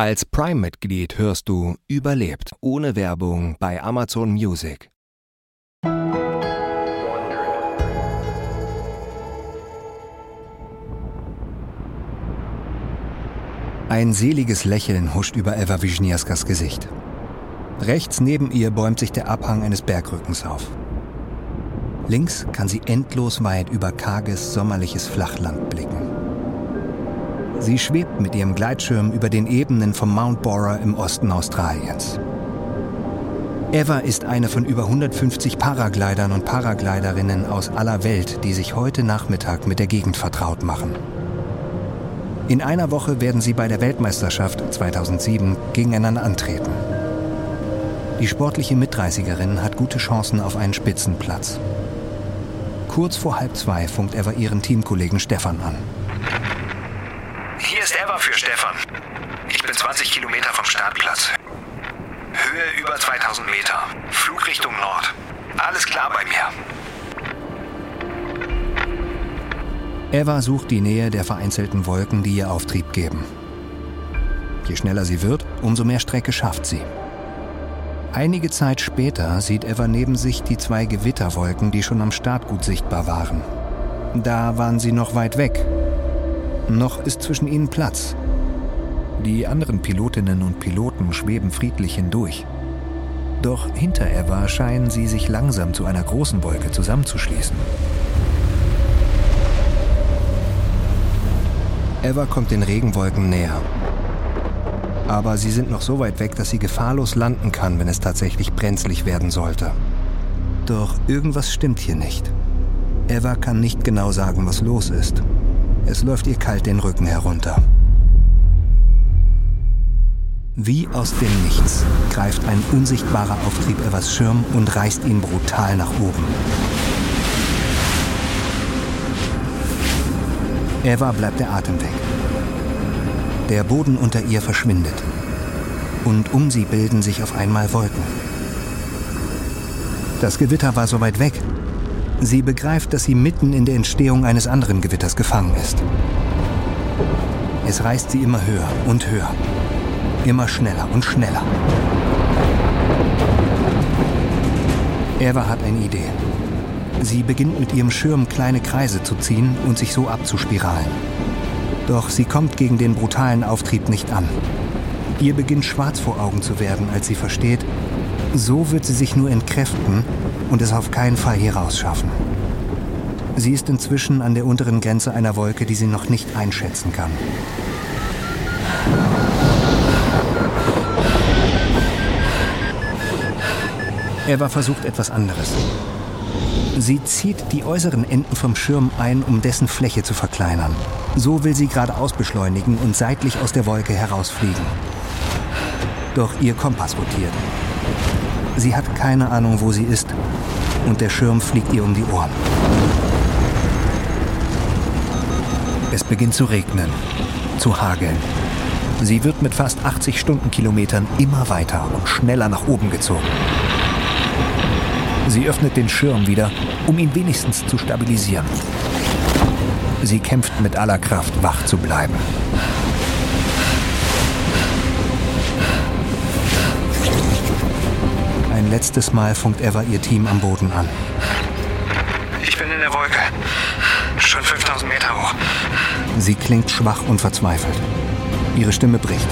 Als Prime-Mitglied hörst du Überlebt ohne Werbung bei Amazon Music. Ein seliges Lächeln huscht über Eva Wisniewskas Gesicht. Rechts neben ihr bäumt sich der Abhang eines Bergrückens auf. Links kann sie endlos weit über karges, sommerliches Flachland blicken. Sie schwebt mit ihrem Gleitschirm über den Ebenen vom Mount Bora im Osten Australiens. Eva ist eine von über 150 Paraglidern und Paragliderinnen aus aller Welt, die sich heute Nachmittag mit der Gegend vertraut machen. In einer Woche werden sie bei der Weltmeisterschaft 2007 gegeneinander antreten. Die sportliche Mitreißigerin hat gute Chancen auf einen Spitzenplatz. Kurz vor halb zwei funkt Eva ihren Teamkollegen Stefan an. Eva für Stefan. Ich bin 20 Kilometer vom Startplatz. Höhe über 2000 Meter. Flugrichtung Nord. Alles klar bei mir. Eva sucht die Nähe der vereinzelten Wolken, die ihr Auftrieb geben. Je schneller sie wird, umso mehr Strecke schafft sie. Einige Zeit später sieht Eva neben sich die zwei Gewitterwolken, die schon am Start gut sichtbar waren. Da waren sie noch weit weg, noch ist zwischen ihnen Platz. Die anderen Pilotinnen und Piloten schweben friedlich hindurch. Doch hinter Eva scheinen sie sich langsam zu einer großen Wolke zusammenzuschließen. Eva kommt den Regenwolken näher. Aber sie sind noch so weit weg, dass sie gefahrlos landen kann, wenn es tatsächlich brenzlig werden sollte. Doch irgendwas stimmt hier nicht. Eva kann nicht genau sagen, was los ist. Es läuft ihr kalt den Rücken herunter. Wie aus dem Nichts greift ein unsichtbarer Auftrieb Evas Schirm und reißt ihn brutal nach oben. Eva bleibt der Atem weg. Der Boden unter ihr verschwindet. Und um sie bilden sich auf einmal Wolken. Das Gewitter war so weit weg, Sie begreift, dass sie mitten in der Entstehung eines anderen Gewitters gefangen ist. Es reißt sie immer höher und höher. Immer schneller und schneller. Eva hat eine Idee. Sie beginnt mit ihrem Schirm kleine Kreise zu ziehen und sich so abzuspiralen. Doch sie kommt gegen den brutalen Auftrieb nicht an. Ihr beginnt schwarz vor Augen zu werden, als sie versteht, so wird sie sich nur entkräften und es auf keinen Fall hier rausschaffen. Sie ist inzwischen an der unteren Grenze einer Wolke, die sie noch nicht einschätzen kann. Eva versucht etwas anderes. Sie zieht die äußeren Enden vom Schirm ein, um dessen Fläche zu verkleinern. So will sie geradeaus beschleunigen und seitlich aus der Wolke herausfliegen. Doch ihr Kompass rotiert. Sie hat keine Ahnung, wo sie ist. Und der Schirm fliegt ihr um die Ohren. Es beginnt zu regnen, zu hageln. Sie wird mit fast 80 Stundenkilometern immer weiter und schneller nach oben gezogen. Sie öffnet den Schirm wieder, um ihn wenigstens zu stabilisieren. Sie kämpft mit aller Kraft, wach zu bleiben. Ein letztes Mal funkt Eva ihr Team am Boden an. Ich bin in der Wolke. Schon 5000 Meter hoch. Sie klingt schwach und verzweifelt. Ihre Stimme bricht.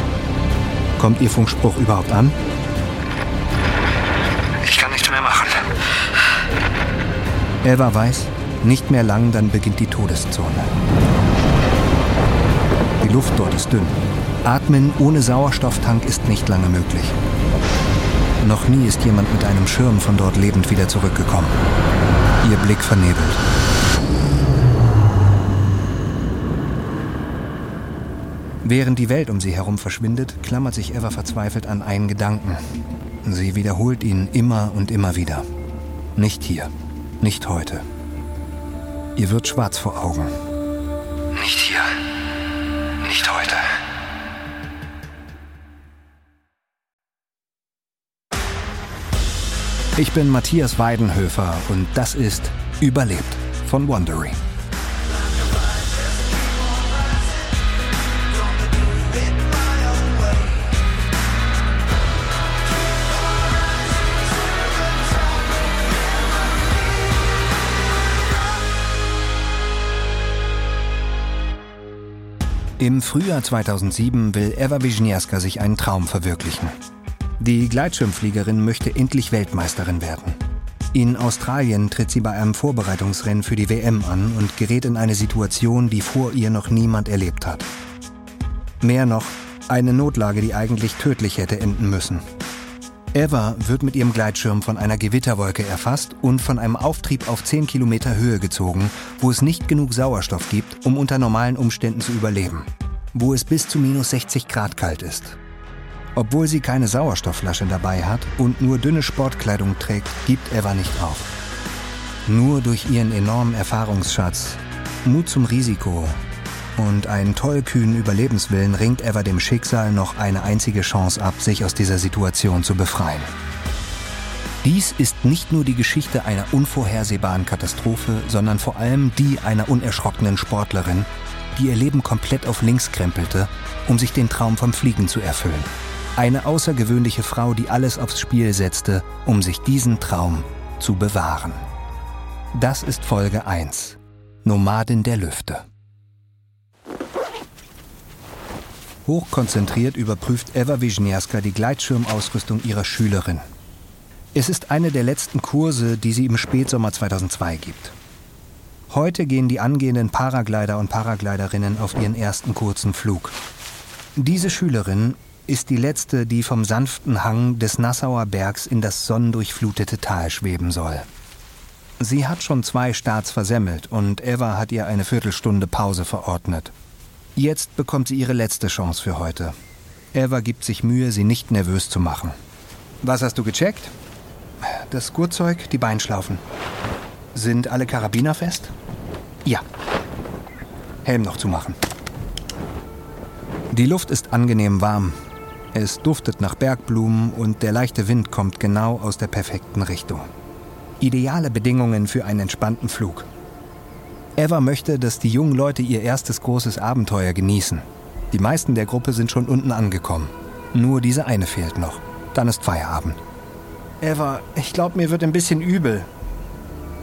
Kommt Ihr Funkspruch überhaupt an? Ich kann nichts mehr machen. Eva weiß, nicht mehr lang, dann beginnt die Todeszone. Die Luft dort ist dünn. Atmen ohne Sauerstofftank ist nicht lange möglich. Noch nie ist jemand mit einem Schirm von dort lebend wieder zurückgekommen. Ihr Blick vernebelt. Während die Welt um sie herum verschwindet, klammert sich Eva verzweifelt an einen Gedanken. Sie wiederholt ihn immer und immer wieder. Nicht hier, nicht heute. Ihr wird schwarz vor Augen. Nicht hier, nicht heute. Ich bin Matthias Weidenhöfer und das ist Überlebt von Wondering. Im Frühjahr 2007 will Eva Wisniewska sich einen Traum verwirklichen. Die Gleitschirmfliegerin möchte endlich Weltmeisterin werden. In Australien tritt sie bei einem Vorbereitungsrennen für die WM an und gerät in eine Situation, die vor ihr noch niemand erlebt hat. Mehr noch, eine Notlage, die eigentlich tödlich hätte enden müssen. Eva wird mit ihrem Gleitschirm von einer Gewitterwolke erfasst und von einem Auftrieb auf 10 Kilometer Höhe gezogen, wo es nicht genug Sauerstoff gibt, um unter normalen Umständen zu überleben. Wo es bis zu minus 60 Grad kalt ist. Obwohl sie keine Sauerstoffflasche dabei hat und nur dünne Sportkleidung trägt, gibt Eva nicht auf. Nur durch ihren enormen Erfahrungsschatz, Mut zum Risiko und einen tollkühnen Überlebenswillen ringt Eva dem Schicksal noch eine einzige Chance ab, sich aus dieser Situation zu befreien. Dies ist nicht nur die Geschichte einer unvorhersehbaren Katastrophe, sondern vor allem die einer unerschrockenen Sportlerin, die ihr Leben komplett auf links krempelte, um sich den Traum vom Fliegen zu erfüllen. Eine außergewöhnliche Frau, die alles aufs Spiel setzte, um sich diesen Traum zu bewahren. Das ist Folge 1. Nomadin der Lüfte. Hochkonzentriert überprüft Eva Wisniewska die Gleitschirmausrüstung ihrer Schülerin. Es ist eine der letzten Kurse, die sie im Spätsommer 2002 gibt. Heute gehen die angehenden Paraglider und Paragliderinnen auf ihren ersten kurzen Flug. Diese Schülerin ist die letzte, die vom sanften Hang des Nassauer Bergs in das sonnendurchflutete Tal schweben soll. Sie hat schon zwei Starts versemmelt und Eva hat ihr eine Viertelstunde Pause verordnet. Jetzt bekommt sie ihre letzte Chance für heute. Eva gibt sich Mühe, sie nicht nervös zu machen. Was hast du gecheckt? Das Gurtzeug, die Beinschlaufen. Sind alle Karabiner fest? Ja. Helm noch zumachen. Die Luft ist angenehm warm. Es duftet nach Bergblumen und der leichte Wind kommt genau aus der perfekten Richtung. Ideale Bedingungen für einen entspannten Flug. Eva möchte, dass die jungen Leute ihr erstes großes Abenteuer genießen. Die meisten der Gruppe sind schon unten angekommen. Nur diese eine fehlt noch. Dann ist Feierabend. Eva, ich glaube, mir wird ein bisschen übel.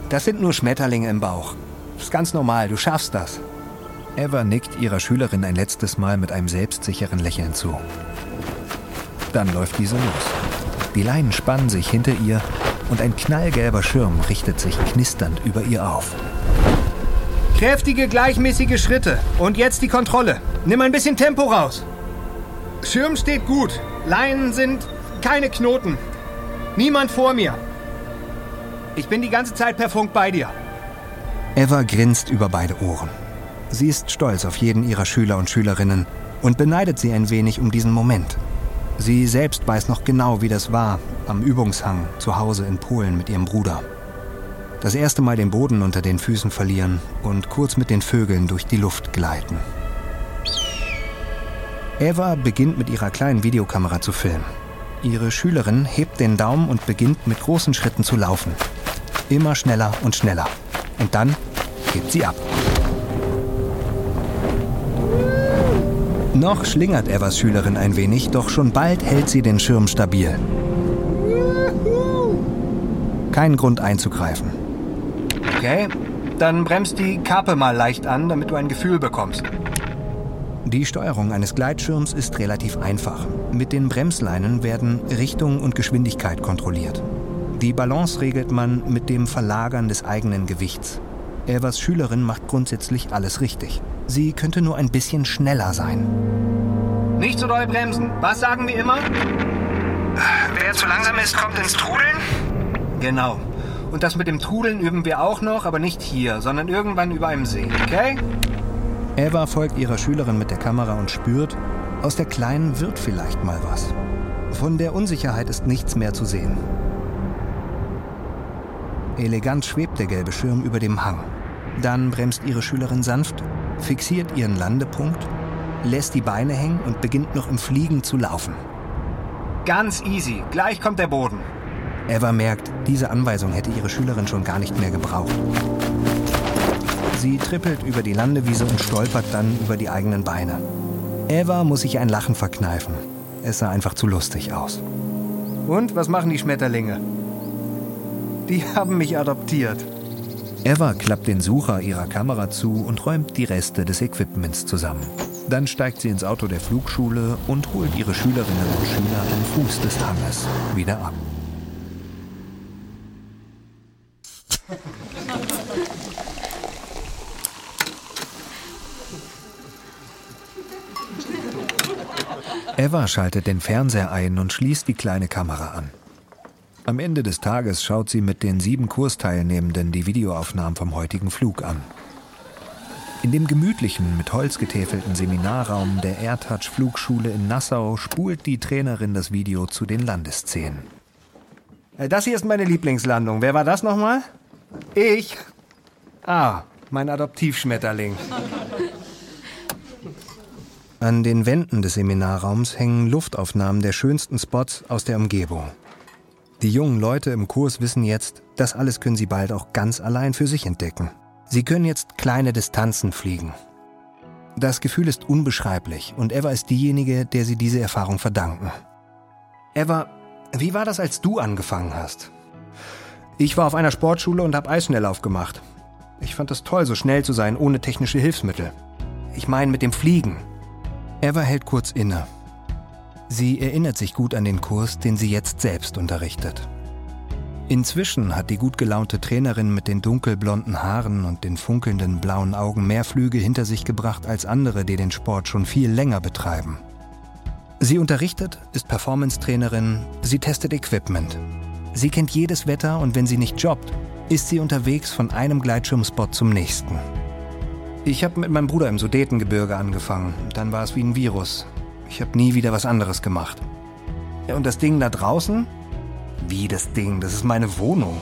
Das sind nur Schmetterlinge im Bauch. Ist ganz normal, du schaffst das. Eva nickt ihrer Schülerin ein letztes Mal mit einem selbstsicheren Lächeln zu. Dann läuft diese los. Die Leinen spannen sich hinter ihr und ein knallgelber Schirm richtet sich knisternd über ihr auf. Kräftige, gleichmäßige Schritte. Und jetzt die Kontrolle. Nimm ein bisschen Tempo raus. Schirm steht gut. Leinen sind keine Knoten. Niemand vor mir. Ich bin die ganze Zeit per Funk bei dir. Eva grinst über beide Ohren. Sie ist stolz auf jeden ihrer Schüler und Schülerinnen und beneidet sie ein wenig um diesen Moment. Sie selbst weiß noch genau, wie das war, am Übungshang zu Hause in Polen mit ihrem Bruder. Das erste Mal den Boden unter den Füßen verlieren und kurz mit den Vögeln durch die Luft gleiten. Eva beginnt mit ihrer kleinen Videokamera zu filmen. Ihre Schülerin hebt den Daumen und beginnt mit großen Schritten zu laufen. Immer schneller und schneller. Und dann hebt sie ab. Noch schlingert Evas Schülerin ein wenig, doch schon bald hält sie den Schirm stabil. Kein Grund einzugreifen. Okay, dann bremst die Kappe mal leicht an, damit du ein Gefühl bekommst. Die Steuerung eines Gleitschirms ist relativ einfach. Mit den Bremsleinen werden Richtung und Geschwindigkeit kontrolliert. Die Balance regelt man mit dem Verlagern des eigenen Gewichts. Evas Schülerin macht grundsätzlich alles richtig. Sie könnte nur ein bisschen schneller sein. Nicht zu doll bremsen. Was sagen wir immer? Wer zu langsam ist, kommt ins Trudeln? Genau. Und das mit dem Trudeln üben wir auch noch, aber nicht hier, sondern irgendwann über einem See, okay? Eva folgt ihrer Schülerin mit der Kamera und spürt, aus der Kleinen wird vielleicht mal was. Von der Unsicherheit ist nichts mehr zu sehen. Elegant schwebt der gelbe Schirm über dem Hang. Dann bremst ihre Schülerin sanft, fixiert ihren Landepunkt, lässt die Beine hängen und beginnt noch im Fliegen zu laufen. Ganz easy. Gleich kommt der Boden. Eva merkt, diese Anweisung hätte ihre Schülerin schon gar nicht mehr gebraucht. Sie trippelt über die Landewiese und stolpert dann über die eigenen Beine. Eva muss sich ein Lachen verkneifen. Es sah einfach zu lustig aus. Und was machen die Schmetterlinge? Die haben mich adoptiert. Eva klappt den Sucher ihrer Kamera zu und räumt die Reste des Equipments zusammen. Dann steigt sie ins Auto der Flugschule und holt ihre Schülerinnen und Schüler am Fuß des Hanges wieder ab. Eva schaltet den Fernseher ein und schließt die kleine Kamera an. Am Ende des Tages schaut sie mit den sieben Kursteilnehmenden die Videoaufnahmen vom heutigen Flug an. In dem gemütlichen, mit Holz getäfelten Seminarraum der AirTouch Flugschule in Nassau spult die Trainerin das Video zu den Landesszenen. Äh, das hier ist meine Lieblingslandung. Wer war das nochmal? Ich. Ah, mein Adoptivschmetterling. An den Wänden des Seminarraums hängen Luftaufnahmen der schönsten Spots aus der Umgebung. Die jungen Leute im Kurs wissen jetzt, das alles können sie bald auch ganz allein für sich entdecken. Sie können jetzt kleine Distanzen fliegen. Das Gefühl ist unbeschreiblich und Eva ist diejenige, der sie diese Erfahrung verdanken. Eva, wie war das, als du angefangen hast? Ich war auf einer Sportschule und habe Eisschnelllauf gemacht. Ich fand es toll, so schnell zu sein, ohne technische Hilfsmittel. Ich meine mit dem Fliegen. Eva hält kurz inne. Sie erinnert sich gut an den Kurs, den sie jetzt selbst unterrichtet. Inzwischen hat die gut gelaunte Trainerin mit den dunkelblonden Haaren und den funkelnden blauen Augen mehr Flüge hinter sich gebracht als andere, die den Sport schon viel länger betreiben. Sie unterrichtet, ist Performance-Trainerin, sie testet Equipment. Sie kennt jedes Wetter und wenn sie nicht jobbt, ist sie unterwegs von einem Gleitschirmspot zum nächsten. Ich habe mit meinem Bruder im Sudetengebirge angefangen. Dann war es wie ein Virus. Ich habe nie wieder was anderes gemacht. Ja, und das Ding da draußen? Wie das Ding? Das ist meine Wohnung.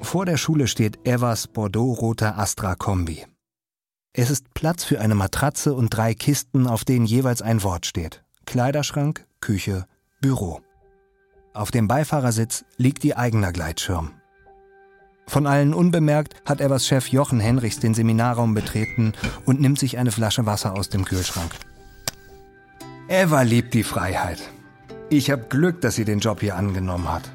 Vor der Schule steht Evas Bordeaux-roter Astra-Kombi. Es ist Platz für eine Matratze und drei Kisten, auf denen jeweils ein Wort steht. Kleiderschrank, Küche, Büro. Auf dem Beifahrersitz liegt ihr eigener Gleitschirm. Von allen unbemerkt hat Evers Chef Jochen Henrichs den Seminarraum betreten und nimmt sich eine Flasche Wasser aus dem Kühlschrank. Eva liebt die Freiheit. Ich habe Glück, dass sie den Job hier angenommen hat.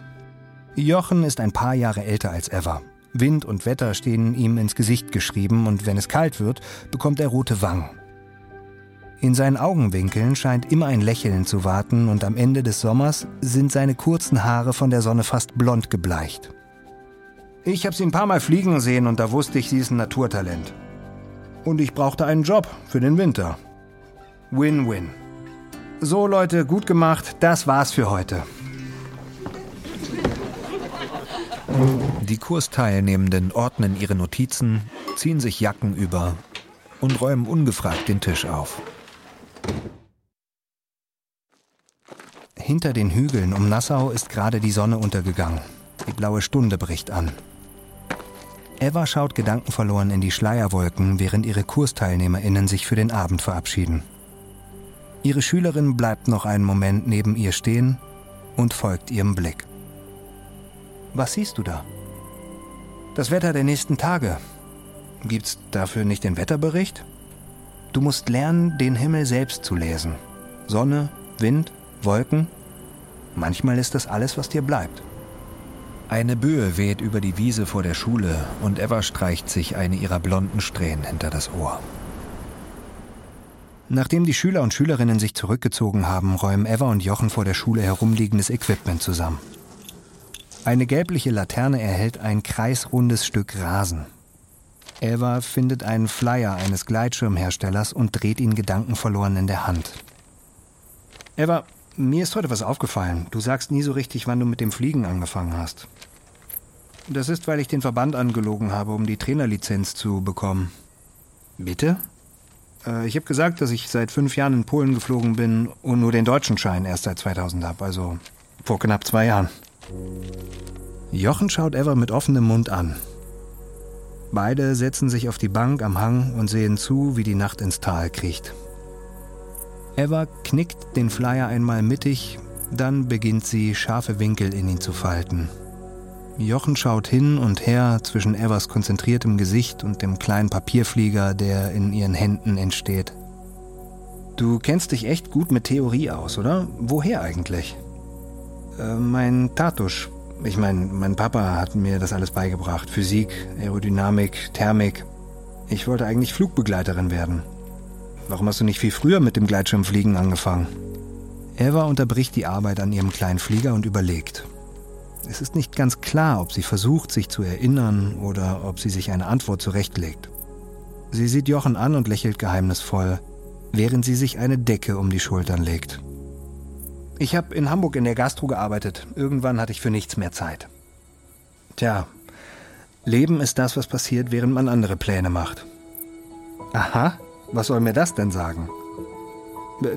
Jochen ist ein paar Jahre älter als Eva. Wind und Wetter stehen ihm ins Gesicht geschrieben und wenn es kalt wird, bekommt er rote Wangen. In seinen Augenwinkeln scheint immer ein Lächeln zu warten und am Ende des Sommers sind seine kurzen Haare von der Sonne fast blond gebleicht. Ich habe sie ein paar Mal fliegen sehen und da wusste ich, sie ist ein Naturtalent. Und ich brauchte einen Job für den Winter. Win-win. So Leute, gut gemacht, das war's für heute. Die Kursteilnehmenden ordnen ihre Notizen, ziehen sich Jacken über und räumen ungefragt den Tisch auf. Hinter den Hügeln um Nassau ist gerade die Sonne untergegangen. Die blaue Stunde bricht an. Eva schaut gedankenverloren in die Schleierwolken, während ihre KursteilnehmerInnen sich für den Abend verabschieden. Ihre Schülerin bleibt noch einen Moment neben ihr stehen und folgt ihrem Blick. Was siehst du da? Das Wetter der nächsten Tage. Gibt's dafür nicht den Wetterbericht? Du musst lernen, den Himmel selbst zu lesen. Sonne, Wind, Wolken. Manchmal ist das alles, was dir bleibt. Eine Böe weht über die Wiese vor der Schule und Eva streicht sich eine ihrer blonden Strähnen hinter das Ohr. Nachdem die Schüler und Schülerinnen sich zurückgezogen haben, räumen Eva und Jochen vor der Schule herumliegendes Equipment zusammen. Eine gelbliche Laterne erhält ein kreisrundes Stück Rasen. Eva findet einen Flyer eines Gleitschirmherstellers und dreht ihn gedankenverloren in der Hand. Eva, mir ist heute was aufgefallen. Du sagst nie so richtig, wann du mit dem Fliegen angefangen hast. Das ist, weil ich den Verband angelogen habe, um die Trainerlizenz zu bekommen. Bitte? Äh, ich habe gesagt, dass ich seit fünf Jahren in Polen geflogen bin und nur den deutschen Schein erst seit 2000 habe, also vor knapp zwei Jahren. Jochen schaut Eva mit offenem Mund an. Beide setzen sich auf die Bank am Hang und sehen zu, wie die Nacht ins Tal kriecht. Eva knickt den Flyer einmal mittig, dann beginnt sie, scharfe Winkel in ihn zu falten. Jochen schaut hin und her zwischen Evas konzentriertem Gesicht und dem kleinen Papierflieger, der in ihren Händen entsteht. Du kennst dich echt gut mit Theorie aus, oder? Woher eigentlich? Äh, mein Tatusch. Ich meine, mein Papa hat mir das alles beigebracht. Physik, Aerodynamik, Thermik. Ich wollte eigentlich Flugbegleiterin werden. Warum hast du nicht viel früher mit dem Gleitschirmfliegen angefangen? Eva unterbricht die Arbeit an ihrem kleinen Flieger und überlegt. Es ist nicht ganz klar, ob sie versucht, sich zu erinnern oder ob sie sich eine Antwort zurechtlegt. Sie sieht Jochen an und lächelt geheimnisvoll, während sie sich eine Decke um die Schultern legt. Ich habe in Hamburg in der Gastro gearbeitet. Irgendwann hatte ich für nichts mehr Zeit. Tja, Leben ist das, was passiert, während man andere Pläne macht. Aha, was soll mir das denn sagen?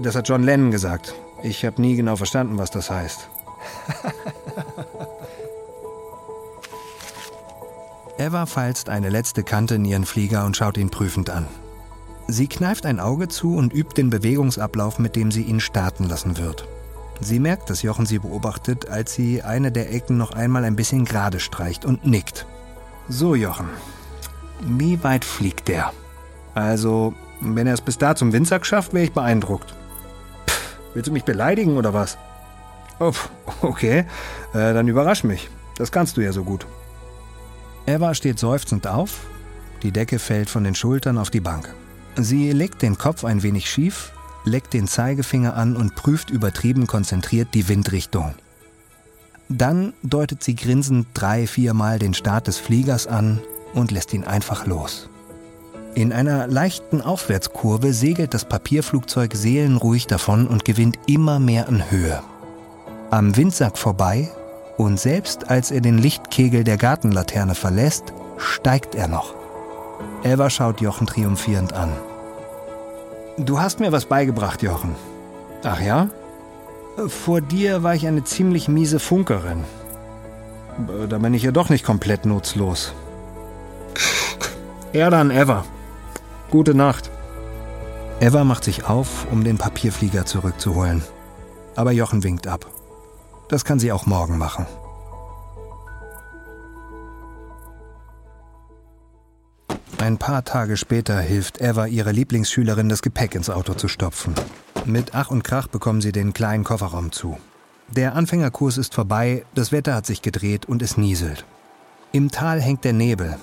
Das hat John Lennon gesagt. Ich habe nie genau verstanden, was das heißt. Eva falzt eine letzte Kante in ihren Flieger und schaut ihn prüfend an. Sie kneift ein Auge zu und übt den Bewegungsablauf, mit dem sie ihn starten lassen wird. Sie merkt, dass Jochen sie beobachtet, als sie eine der Ecken noch einmal ein bisschen gerade streicht und nickt. So, Jochen, wie weit fliegt der? Also, wenn er es bis da zum Windsack schafft, wäre ich beeindruckt. Pff, willst du mich beleidigen oder was? Oh, okay, äh, dann überrasch mich. Das kannst du ja so gut. Eva steht seufzend auf. Die Decke fällt von den Schultern auf die Bank. Sie legt den Kopf ein wenig schief, leckt den Zeigefinger an und prüft übertrieben konzentriert die Windrichtung. Dann deutet sie grinsend drei, viermal den Start des Fliegers an und lässt ihn einfach los. In einer leichten Aufwärtskurve segelt das Papierflugzeug seelenruhig davon und gewinnt immer mehr an Höhe. Am Windsack vorbei und selbst als er den Lichtkegel der Gartenlaterne verlässt, steigt er noch. Eva schaut Jochen triumphierend an. Du hast mir was beigebracht, Jochen. Ach ja? Vor dir war ich eine ziemlich miese Funkerin. Da bin ich ja doch nicht komplett nutzlos. Ja dann, Eva. Gute Nacht. Eva macht sich auf, um den Papierflieger zurückzuholen. Aber Jochen winkt ab. Das kann sie auch morgen machen. Ein paar Tage später hilft Eva ihrer Lieblingsschülerin, das Gepäck ins Auto zu stopfen. Mit Ach und Krach bekommen sie den kleinen Kofferraum zu. Der Anfängerkurs ist vorbei, das Wetter hat sich gedreht und es nieselt. Im Tal hängt der Nebel.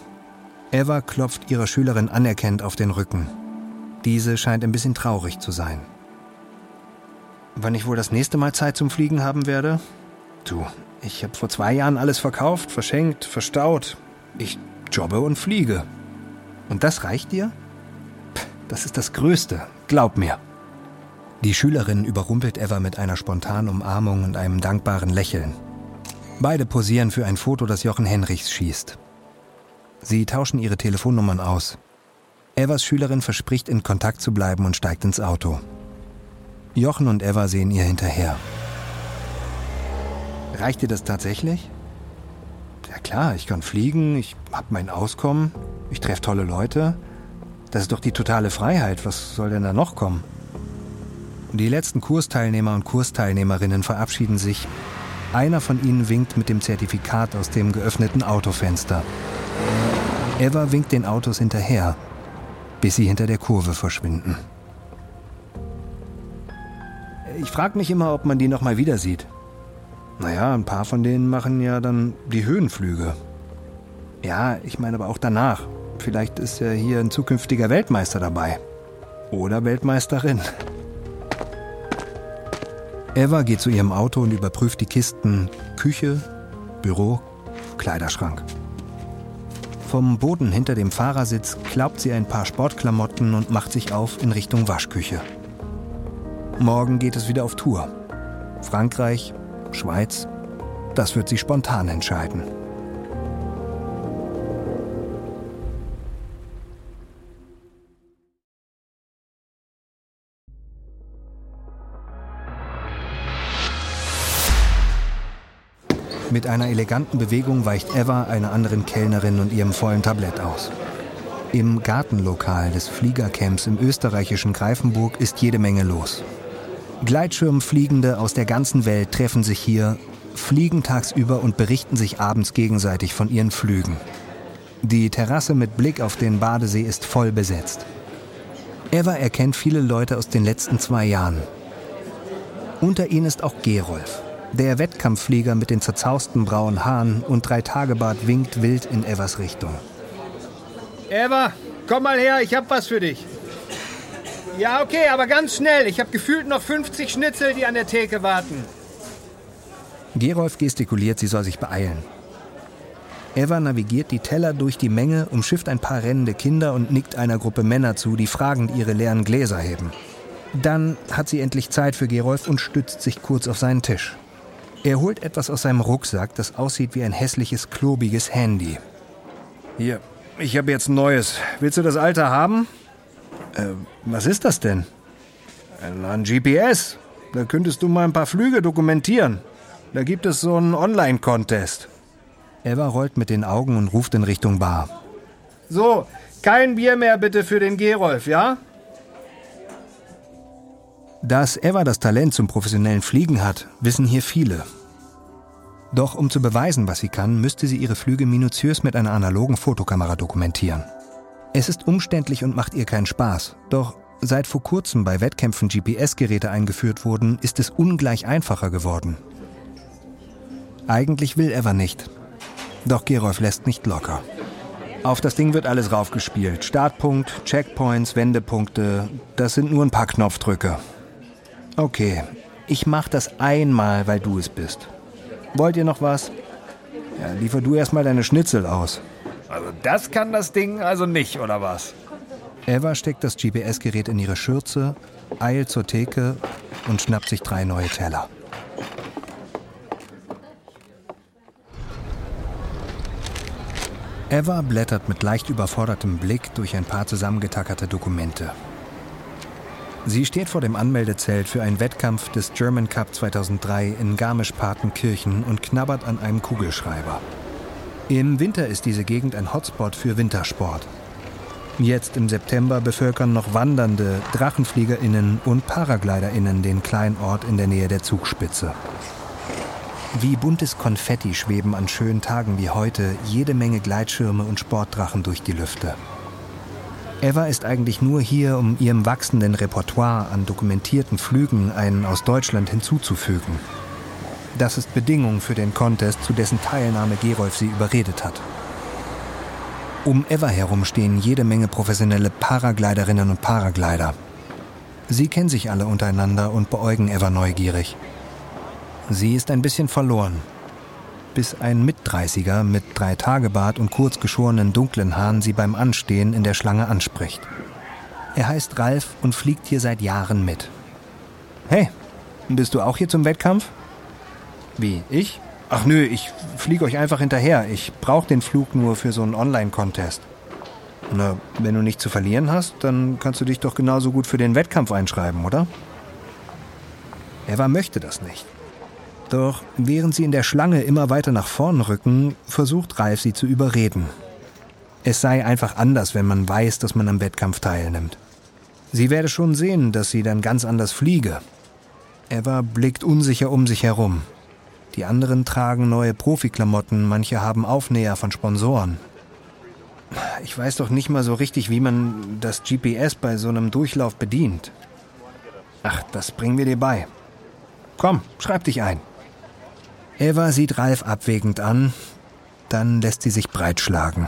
Eva klopft ihrer Schülerin anerkennend auf den Rücken. Diese scheint ein bisschen traurig zu sein. Wann ich wohl das nächste Mal Zeit zum Fliegen haben werde? Du, ich habe vor zwei Jahren alles verkauft, verschenkt, verstaut. Ich jobbe und fliege. Und das reicht dir? Das ist das Größte, glaub mir. Die Schülerin überrumpelt Eva mit einer spontanen Umarmung und einem dankbaren Lächeln. Beide posieren für ein Foto, das Jochen Henrichs schießt. Sie tauschen ihre Telefonnummern aus. Evas Schülerin verspricht, in Kontakt zu bleiben und steigt ins Auto. Jochen und Eva sehen ihr hinterher. Reicht dir das tatsächlich? Ja klar, ich kann fliegen, ich hab mein Auskommen, ich treffe tolle Leute. Das ist doch die totale Freiheit. Was soll denn da noch kommen? Die letzten Kursteilnehmer und Kursteilnehmerinnen verabschieden sich. Einer von ihnen winkt mit dem Zertifikat aus dem geöffneten Autofenster. Eva winkt den Autos hinterher, bis sie hinter der Kurve verschwinden. Ich frage mich immer, ob man die noch mal wieder sieht. Naja, ein paar von denen machen ja dann die Höhenflüge. Ja, ich meine aber auch danach. Vielleicht ist ja hier ein zukünftiger Weltmeister dabei. Oder Weltmeisterin. Eva geht zu ihrem Auto und überprüft die Kisten Küche, Büro, Kleiderschrank. Vom Boden hinter dem Fahrersitz klaubt sie ein paar Sportklamotten und macht sich auf in Richtung Waschküche. Morgen geht es wieder auf Tour. Frankreich, Schweiz, das wird sie spontan entscheiden. Mit einer eleganten Bewegung weicht Eva einer anderen Kellnerin und ihrem vollen Tablett aus. Im Gartenlokal des Fliegercamps im österreichischen Greifenburg ist jede Menge los. Gleitschirmfliegende aus der ganzen Welt treffen sich hier, fliegen tagsüber und berichten sich abends gegenseitig von ihren Flügen. Die Terrasse mit Blick auf den Badesee ist voll besetzt. Eva erkennt viele Leute aus den letzten zwei Jahren. Unter ihnen ist auch Gerolf. Der Wettkampfflieger mit den zerzausten braunen Haaren und drei Tagebart winkt wild in Evas Richtung. Eva, komm mal her, ich hab was für dich. Ja, okay, aber ganz schnell. Ich hab gefühlt noch 50 Schnitzel, die an der Theke warten. Gerolf gestikuliert, sie soll sich beeilen. Eva navigiert die Teller durch die Menge, umschifft ein paar rennende Kinder und nickt einer Gruppe Männer zu, die fragend ihre leeren Gläser heben. Dann hat sie endlich Zeit für Gerolf und stützt sich kurz auf seinen Tisch. Er holt etwas aus seinem Rucksack, das aussieht wie ein hässliches, klobiges Handy. Hier, ich habe jetzt ein neues. Willst du das alte haben? Äh, was ist das denn? Ein GPS. Da könntest du mal ein paar Flüge dokumentieren. Da gibt es so einen Online-Contest. Eva rollt mit den Augen und ruft in Richtung Bar. So, kein Bier mehr bitte für den Gerolf, ja? Dass Eva das Talent zum professionellen Fliegen hat, wissen hier viele. Doch um zu beweisen, was sie kann, müsste sie ihre Flüge minutiös mit einer analogen Fotokamera dokumentieren. Es ist umständlich und macht ihr keinen Spaß. Doch seit vor kurzem bei Wettkämpfen GPS-Geräte eingeführt wurden, ist es ungleich einfacher geworden. Eigentlich will Eva nicht. Doch Gerolf lässt nicht locker. Auf das Ding wird alles raufgespielt. Startpunkt, Checkpoints, Wendepunkte. Das sind nur ein paar Knopfdrücke. Okay, ich mach das einmal, weil du es bist. Wollt ihr noch was? Ja, liefer du erstmal deine Schnitzel aus. Also das kann das Ding also nicht, oder was? Eva steckt das GPS-Gerät in ihre Schürze, eilt zur Theke und schnappt sich drei neue Teller. Eva blättert mit leicht überfordertem Blick durch ein paar zusammengetackerte Dokumente. Sie steht vor dem Anmeldezelt für einen Wettkampf des German Cup 2003 in Garmisch-Partenkirchen und knabbert an einem Kugelschreiber. Im Winter ist diese Gegend ein Hotspot für Wintersport. Jetzt im September bevölkern noch Wandernde, DrachenfliegerInnen und ParagliderInnen den kleinen Ort in der Nähe der Zugspitze. Wie buntes Konfetti schweben an schönen Tagen wie heute jede Menge Gleitschirme und Sportdrachen durch die Lüfte. Eva ist eigentlich nur hier, um ihrem wachsenden Repertoire an dokumentierten Flügen einen aus Deutschland hinzuzufügen. Das ist Bedingung für den Contest, zu dessen Teilnahme Gerolf sie überredet hat. Um Eva herum stehen jede Menge professionelle Paragliderinnen und Paraglider. Sie kennen sich alle untereinander und beäugen Eva neugierig. Sie ist ein bisschen verloren, bis ein Mitdreißiger mit drei Tagebart und kurz geschorenen dunklen Haaren sie beim Anstehen in der Schlange anspricht. Er heißt Ralf und fliegt hier seit Jahren mit. Hey, bist du auch hier zum Wettkampf? Wie, ich? Ach nö, ich fliege euch einfach hinterher. Ich brauche den Flug nur für so einen Online-Contest. Na, wenn du nichts zu verlieren hast, dann kannst du dich doch genauso gut für den Wettkampf einschreiben, oder? Eva möchte das nicht. Doch während sie in der Schlange immer weiter nach vorn rücken, versucht Ralf sie zu überreden. Es sei einfach anders, wenn man weiß, dass man am Wettkampf teilnimmt. Sie werde schon sehen, dass sie dann ganz anders fliege. Eva blickt unsicher um sich herum. Die anderen tragen neue Profiklamotten, manche haben Aufnäher von Sponsoren. Ich weiß doch nicht mal so richtig, wie man das GPS bei so einem Durchlauf bedient. Ach, das bringen wir dir bei. Komm, schreib dich ein. Eva sieht Ralf abwägend an, dann lässt sie sich breitschlagen.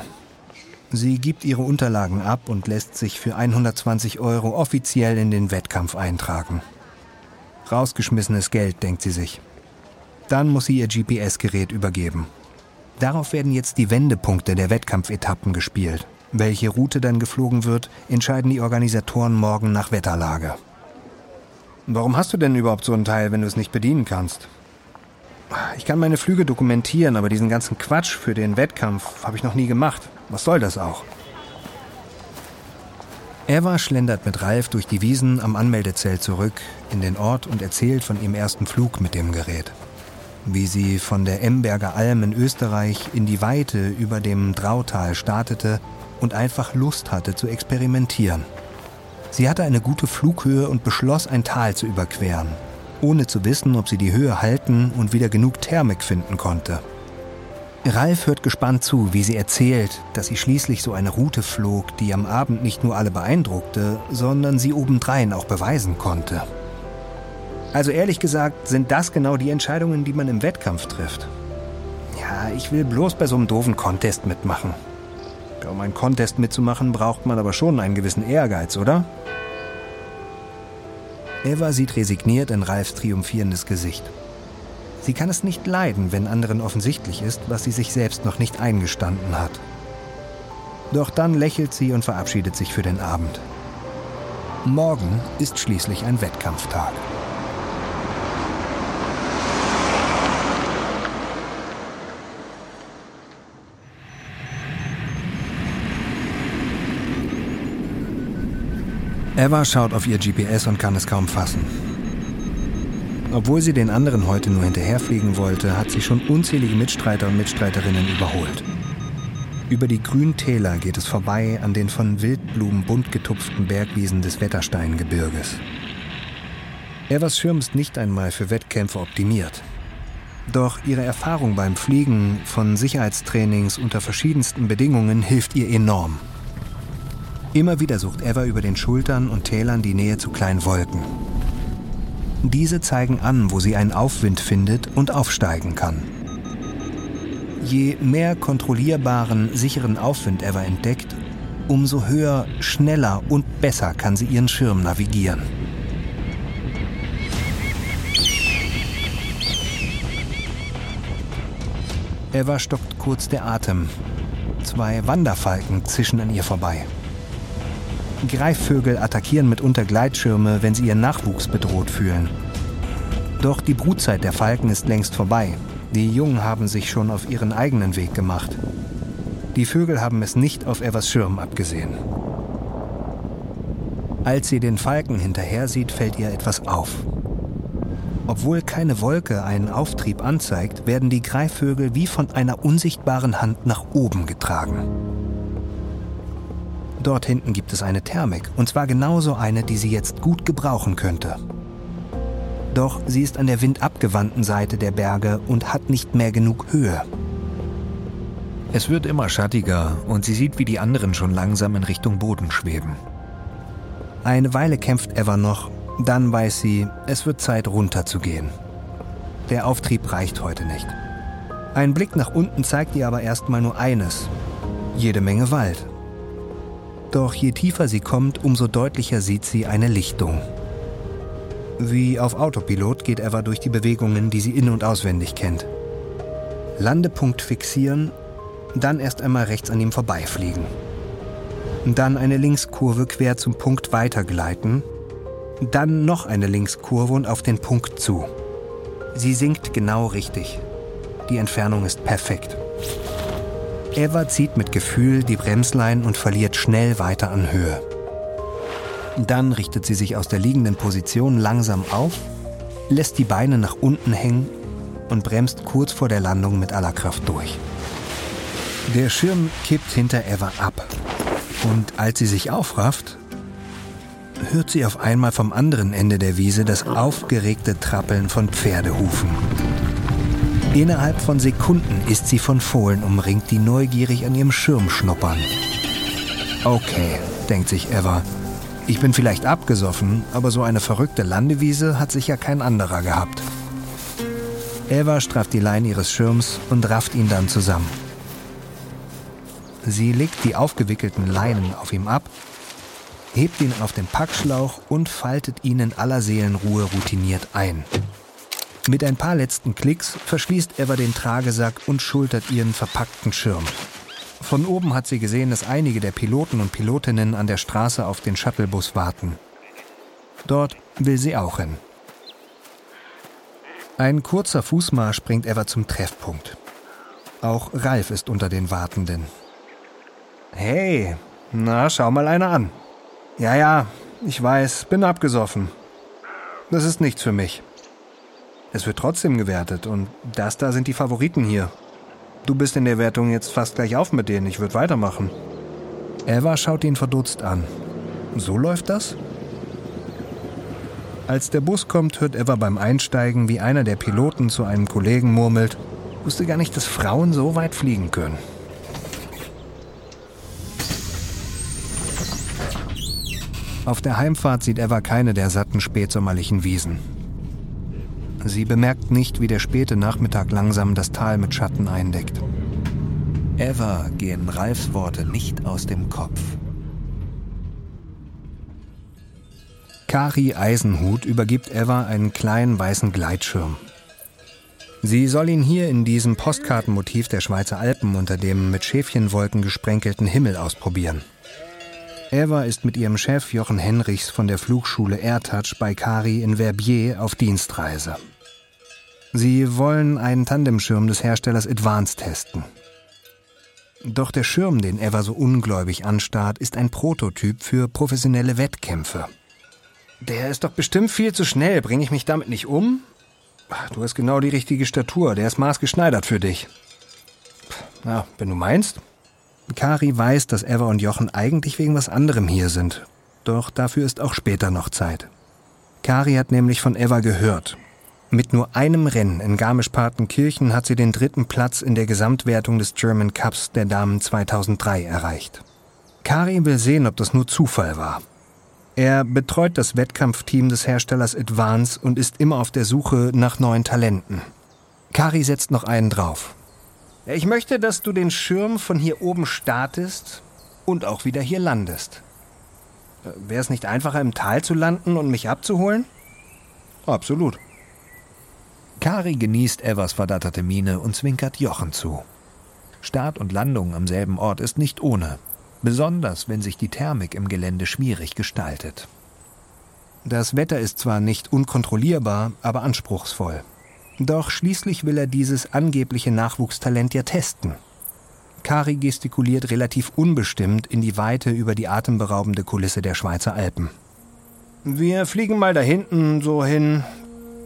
Sie gibt ihre Unterlagen ab und lässt sich für 120 Euro offiziell in den Wettkampf eintragen. Rausgeschmissenes Geld, denkt sie sich. Dann muss sie ihr GPS-Gerät übergeben. Darauf werden jetzt die Wendepunkte der Wettkampfetappen gespielt. Welche Route dann geflogen wird, entscheiden die Organisatoren morgen nach Wetterlage. Warum hast du denn überhaupt so ein Teil, wenn du es nicht bedienen kannst? Ich kann meine Flüge dokumentieren, aber diesen ganzen Quatsch für den Wettkampf habe ich noch nie gemacht. Was soll das auch? Eva schlendert mit Ralf durch die Wiesen am Anmeldezelt zurück in den Ort und erzählt von ihrem ersten Flug mit dem Gerät. Wie sie von der Emberger Alm in Österreich in die Weite über dem Drautal startete und einfach Lust hatte zu experimentieren. Sie hatte eine gute Flughöhe und beschloss, ein Tal zu überqueren, ohne zu wissen, ob sie die Höhe halten und wieder genug Thermik finden konnte. Ralf hört gespannt zu, wie sie erzählt, dass sie schließlich so eine Route flog, die am Abend nicht nur alle beeindruckte, sondern sie obendrein auch beweisen konnte. Also ehrlich gesagt sind das genau die Entscheidungen, die man im Wettkampf trifft. Ja, ich will bloß bei so einem doofen Contest mitmachen. Um einen Contest mitzumachen, braucht man aber schon einen gewissen Ehrgeiz, oder? Eva sieht resigniert in Ralfs triumphierendes Gesicht. Sie kann es nicht leiden, wenn anderen offensichtlich ist, was sie sich selbst noch nicht eingestanden hat. Doch dann lächelt sie und verabschiedet sich für den Abend. Morgen ist schließlich ein Wettkampftag. Eva schaut auf ihr GPS und kann es kaum fassen. Obwohl sie den anderen heute nur hinterherfliegen wollte, hat sie schon unzählige Mitstreiter und Mitstreiterinnen überholt. Über die grünen Täler geht es vorbei an den von Wildblumen bunt getupften Bergwiesen des Wettersteingebirges. Evas Schirm ist nicht einmal für Wettkämpfe optimiert. Doch ihre Erfahrung beim Fliegen von Sicherheitstrainings unter verschiedensten Bedingungen hilft ihr enorm. Immer wieder sucht Eva über den Schultern und Tälern die Nähe zu kleinen Wolken. Diese zeigen an, wo sie einen Aufwind findet und aufsteigen kann. Je mehr kontrollierbaren, sicheren Aufwind Eva entdeckt, umso höher, schneller und besser kann sie ihren Schirm navigieren. Eva stockt kurz der Atem. Zwei Wanderfalken zischen an ihr vorbei. Greifvögel attackieren mitunter Gleitschirme, wenn sie ihren Nachwuchs bedroht fühlen. Doch die Brutzeit der Falken ist längst vorbei. Die Jungen haben sich schon auf ihren eigenen Weg gemacht. Die Vögel haben es nicht auf Evas Schirm abgesehen. Als sie den Falken hinterher sieht, fällt ihr etwas auf. Obwohl keine Wolke einen Auftrieb anzeigt, werden die Greifvögel wie von einer unsichtbaren Hand nach oben getragen. Dort hinten gibt es eine Thermik, und zwar genauso eine, die sie jetzt gut gebrauchen könnte. Doch sie ist an der windabgewandten Seite der Berge und hat nicht mehr genug Höhe. Es wird immer schattiger und sie sieht, wie die anderen schon langsam in Richtung Boden schweben. Eine Weile kämpft Eva noch, dann weiß sie, es wird Zeit runterzugehen. Der Auftrieb reicht heute nicht. Ein Blick nach unten zeigt ihr aber erstmal nur eines. Jede Menge Wald. Doch je tiefer sie kommt, umso deutlicher sieht sie eine Lichtung. Wie auf Autopilot geht Eva durch die Bewegungen, die sie in- und auswendig kennt. Landepunkt fixieren, dann erst einmal rechts an ihm vorbeifliegen. Dann eine Linkskurve quer zum Punkt weitergleiten, dann noch eine Linkskurve und auf den Punkt zu. Sie sinkt genau richtig. Die Entfernung ist perfekt. Eva zieht mit Gefühl die Bremslein und verliert schnell weiter an Höhe. Dann richtet sie sich aus der liegenden Position langsam auf, lässt die Beine nach unten hängen und bremst kurz vor der Landung mit aller Kraft durch. Der Schirm kippt hinter Eva ab. Und als sie sich aufrafft, hört sie auf einmal vom anderen Ende der Wiese das aufgeregte Trappeln von Pferdehufen. Innerhalb von Sekunden ist sie von Fohlen umringt, die neugierig an ihrem Schirm schnuppern. Okay, denkt sich Eva. Ich bin vielleicht abgesoffen, aber so eine verrückte Landewiese hat sich ja kein anderer gehabt. Eva strafft die Leine ihres Schirms und rafft ihn dann zusammen. Sie legt die aufgewickelten Leinen auf ihm ab, hebt ihn auf den Packschlauch und faltet ihn in aller Seelenruhe routiniert ein. Mit ein paar letzten Klicks verschließt Eva den Tragesack und schultert ihren verpackten Schirm. Von oben hat sie gesehen, dass einige der Piloten und Pilotinnen an der Straße auf den Shuttlebus warten. Dort will sie auch hin. Ein kurzer Fußmarsch bringt Eva zum Treffpunkt. Auch Ralf ist unter den Wartenden. Hey, na, schau mal einer an. Ja, ja, ich weiß, bin abgesoffen. Das ist nichts für mich. Es wird trotzdem gewertet und das da sind die Favoriten hier. Du bist in der Wertung jetzt fast gleich auf mit denen, ich würde weitermachen. Eva schaut ihn verdutzt an. So läuft das? Als der Bus kommt, hört Eva beim Einsteigen, wie einer der Piloten zu einem Kollegen murmelt, wusste gar nicht, dass Frauen so weit fliegen können. Auf der Heimfahrt sieht Eva keine der satten spätsommerlichen Wiesen. Sie bemerkt nicht, wie der späte Nachmittag langsam das Tal mit Schatten eindeckt. Ever gehen Ralfs Worte nicht aus dem Kopf. Kari Eisenhut übergibt Eva einen kleinen weißen Gleitschirm. Sie soll ihn hier in diesem Postkartenmotiv der Schweizer Alpen unter dem mit Schäfchenwolken gesprenkelten Himmel ausprobieren. Eva ist mit ihrem Chef Jochen Henrichs von der Flugschule AirTouch bei Kari in Verbier auf Dienstreise. Sie wollen einen Tandemschirm des Herstellers Advance testen. Doch der Schirm, den Eva so ungläubig anstarrt, ist ein Prototyp für professionelle Wettkämpfe. Der ist doch bestimmt viel zu schnell. Bringe ich mich damit nicht um? Du hast genau die richtige Statur. Der ist maßgeschneidert für dich. Na, wenn du meinst. Kari weiß, dass Eva und Jochen eigentlich wegen was anderem hier sind. Doch dafür ist auch später noch Zeit. Kari hat nämlich von Eva gehört. Mit nur einem Rennen in Garmisch-Partenkirchen hat sie den dritten Platz in der Gesamtwertung des German Cups der Damen 2003 erreicht. Kari will sehen, ob das nur Zufall war. Er betreut das Wettkampfteam des Herstellers Advance und ist immer auf der Suche nach neuen Talenten. Kari setzt noch einen drauf. Ich möchte, dass du den Schirm von hier oben startest und auch wieder hier landest. Wäre es nicht einfacher, im Tal zu landen und mich abzuholen? Absolut. Kari genießt Evers verdatterte Miene und zwinkert Jochen zu. Start und Landung am selben Ort ist nicht ohne besonders wenn sich die Thermik im Gelände schwierig gestaltet. Das Wetter ist zwar nicht unkontrollierbar, aber anspruchsvoll. Doch schließlich will er dieses angebliche Nachwuchstalent ja testen. Kari gestikuliert relativ unbestimmt in die Weite über die atemberaubende Kulisse der Schweizer Alpen. Wir fliegen mal da hinten so hin,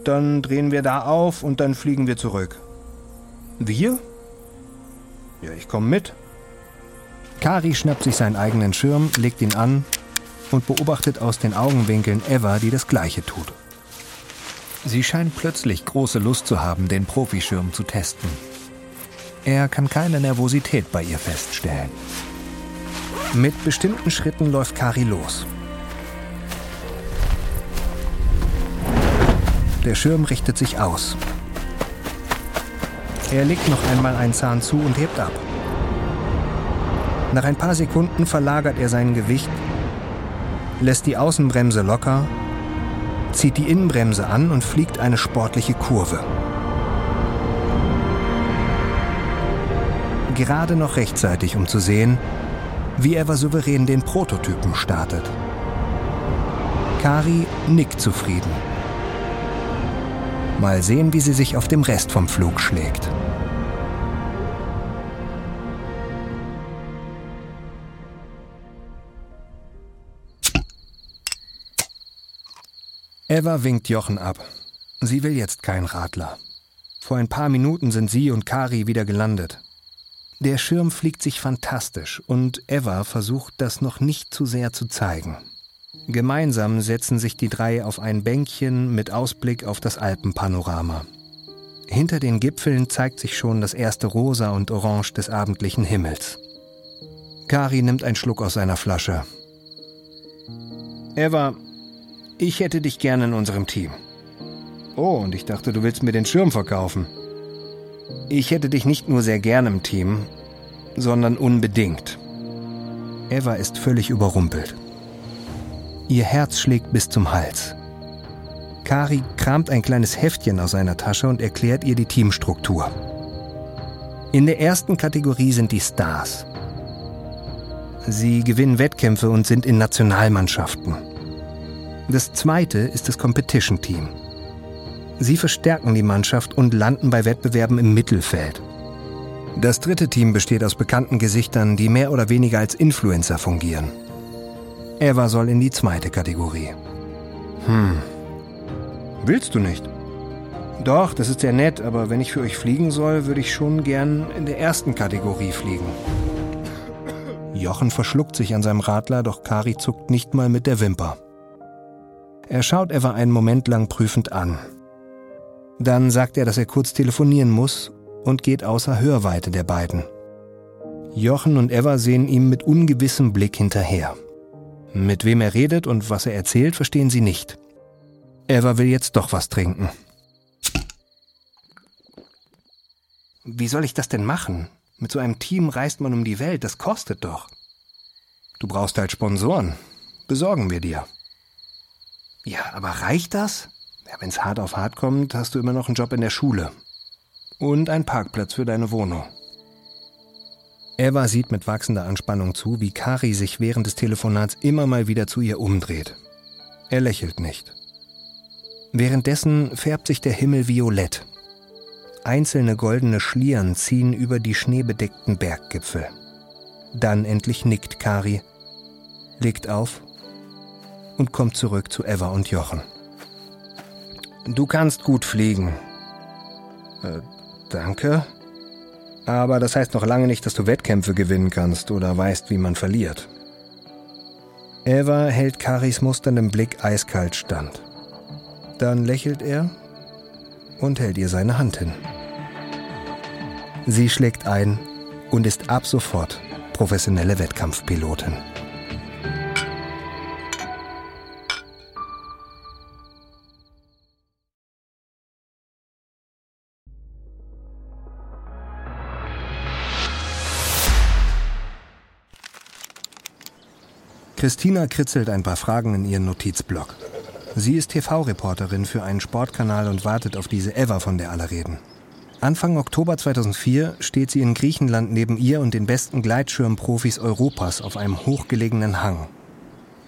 dann drehen wir da auf und dann fliegen wir zurück. Wir? Ja, ich komme mit. Kari schnappt sich seinen eigenen Schirm, legt ihn an und beobachtet aus den Augenwinkeln Eva, die das Gleiche tut. Sie scheint plötzlich große Lust zu haben, den Profischirm zu testen. Er kann keine Nervosität bei ihr feststellen. Mit bestimmten Schritten läuft Kari los. Der Schirm richtet sich aus. Er legt noch einmal einen Zahn zu und hebt ab. Nach ein paar Sekunden verlagert er sein Gewicht, lässt die Außenbremse locker, zieht die Innenbremse an und fliegt eine sportliche Kurve. Gerade noch rechtzeitig, um zu sehen, wie er souverän den Prototypen startet. Kari nickt zufrieden. Mal sehen, wie sie sich auf dem Rest vom Flug schlägt. Eva winkt Jochen ab. Sie will jetzt keinen Radler. Vor ein paar Minuten sind sie und Kari wieder gelandet. Der Schirm fliegt sich fantastisch und Eva versucht, das noch nicht zu sehr zu zeigen. Gemeinsam setzen sich die drei auf ein Bänkchen mit Ausblick auf das Alpenpanorama. Hinter den Gipfeln zeigt sich schon das erste Rosa und Orange des abendlichen Himmels. Kari nimmt einen Schluck aus seiner Flasche. Eva, ich hätte dich gerne in unserem Team. Oh, und ich dachte, du willst mir den Schirm verkaufen. Ich hätte dich nicht nur sehr gern im Team, sondern unbedingt. Eva ist völlig überrumpelt. Ihr Herz schlägt bis zum Hals. Kari kramt ein kleines Heftchen aus seiner Tasche und erklärt ihr die Teamstruktur. In der ersten Kategorie sind die Stars. Sie gewinnen Wettkämpfe und sind in Nationalmannschaften. Das zweite ist das Competition Team. Sie verstärken die Mannschaft und landen bei Wettbewerben im Mittelfeld. Das dritte Team besteht aus bekannten Gesichtern, die mehr oder weniger als Influencer fungieren. Eva soll in die zweite Kategorie. Hm. Willst du nicht? Doch, das ist sehr nett, aber wenn ich für euch fliegen soll, würde ich schon gern in der ersten Kategorie fliegen. Jochen verschluckt sich an seinem Radler, doch Kari zuckt nicht mal mit der Wimper. Er schaut Eva einen Moment lang prüfend an. Dann sagt er, dass er kurz telefonieren muss und geht außer Hörweite der beiden. Jochen und Eva sehen ihm mit ungewissem Blick hinterher. Mit wem er redet und was er erzählt, verstehen sie nicht. Eva will jetzt doch was trinken. Wie soll ich das denn machen? Mit so einem Team reist man um die Welt, das kostet doch. Du brauchst halt Sponsoren. Besorgen wir dir. Ja, aber reicht das? Ja, wenn's hart auf hart kommt, hast du immer noch einen Job in der Schule. Und einen Parkplatz für deine Wohnung. Eva sieht mit wachsender Anspannung zu, wie Kari sich während des Telefonats immer mal wieder zu ihr umdreht. Er lächelt nicht. Währenddessen färbt sich der Himmel violett. Einzelne goldene Schlieren ziehen über die schneebedeckten Berggipfel. Dann endlich nickt Kari, legt auf und kommt zurück zu Eva und Jochen. Du kannst gut fliegen. Äh, danke. Aber das heißt noch lange nicht, dass du Wettkämpfe gewinnen kannst oder weißt, wie man verliert. Eva hält Karis musterndem Blick eiskalt stand. Dann lächelt er und hält ihr seine Hand hin. Sie schlägt ein und ist ab sofort professionelle Wettkampfpilotin. Christina kritzelt ein paar Fragen in ihren Notizblock. Sie ist TV-Reporterin für einen Sportkanal und wartet auf diese Eva, von der alle reden. Anfang Oktober 2004 steht sie in Griechenland neben ihr und den besten Gleitschirmprofis Europas auf einem hochgelegenen Hang.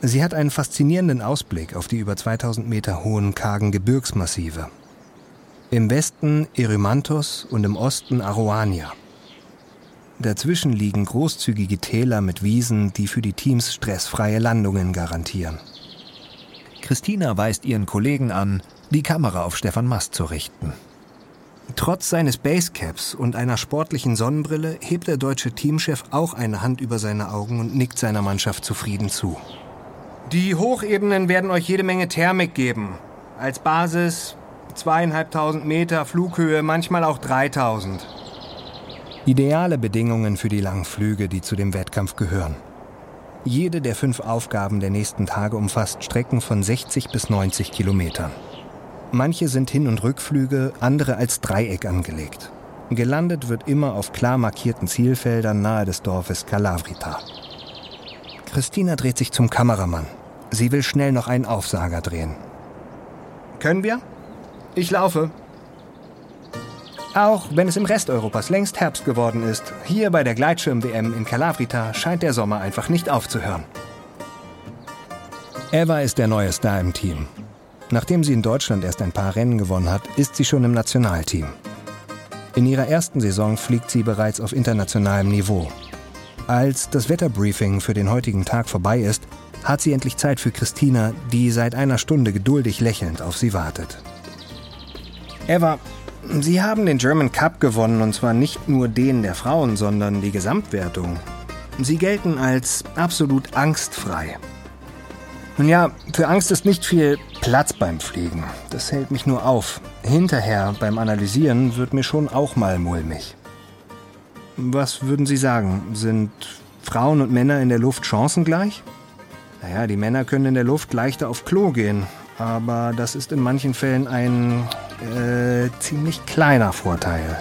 Sie hat einen faszinierenden Ausblick auf die über 2000 Meter hohen kargen Gebirgsmassive. Im Westen Erymanthos und im Osten Aroania. Dazwischen liegen großzügige Täler mit Wiesen, die für die Teams stressfreie Landungen garantieren. Christina weist ihren Kollegen an, die Kamera auf Stefan Mast zu richten. Trotz seines Basecaps und einer sportlichen Sonnenbrille hebt der deutsche Teamchef auch eine Hand über seine Augen und nickt seiner Mannschaft zufrieden zu. Die Hochebenen werden euch jede Menge Thermik geben. Als Basis zweieinhalbtausend Meter Flughöhe, manchmal auch 3000. Ideale Bedingungen für die langen Flüge, die zu dem Wettkampf gehören. Jede der fünf Aufgaben der nächsten Tage umfasst Strecken von 60 bis 90 Kilometern. Manche sind Hin- und Rückflüge, andere als Dreieck angelegt. Gelandet wird immer auf klar markierten Zielfeldern nahe des Dorfes Calavrita. Christina dreht sich zum Kameramann. Sie will schnell noch einen Aufsager drehen. Können wir? Ich laufe. Auch wenn es im Rest Europas längst Herbst geworden ist, hier bei der Gleitschirm-WM in Calavrita scheint der Sommer einfach nicht aufzuhören. Eva ist der neue Star im Team. Nachdem sie in Deutschland erst ein paar Rennen gewonnen hat, ist sie schon im Nationalteam. In ihrer ersten Saison fliegt sie bereits auf internationalem Niveau. Als das Wetterbriefing für den heutigen Tag vorbei ist, hat sie endlich Zeit für Christina, die seit einer Stunde geduldig lächelnd auf sie wartet. Eva, Sie haben den German Cup gewonnen und zwar nicht nur den der Frauen, sondern die Gesamtwertung. Sie gelten als absolut angstfrei. Nun ja, für Angst ist nicht viel Platz beim Fliegen. Das hält mich nur auf. Hinterher beim Analysieren wird mir schon auch mal mulmig. Was würden Sie sagen? Sind Frauen und Männer in der Luft chancengleich? Naja, die Männer können in der Luft leichter auf Klo gehen, aber das ist in manchen Fällen ein äh, ziemlich kleiner Vorteil.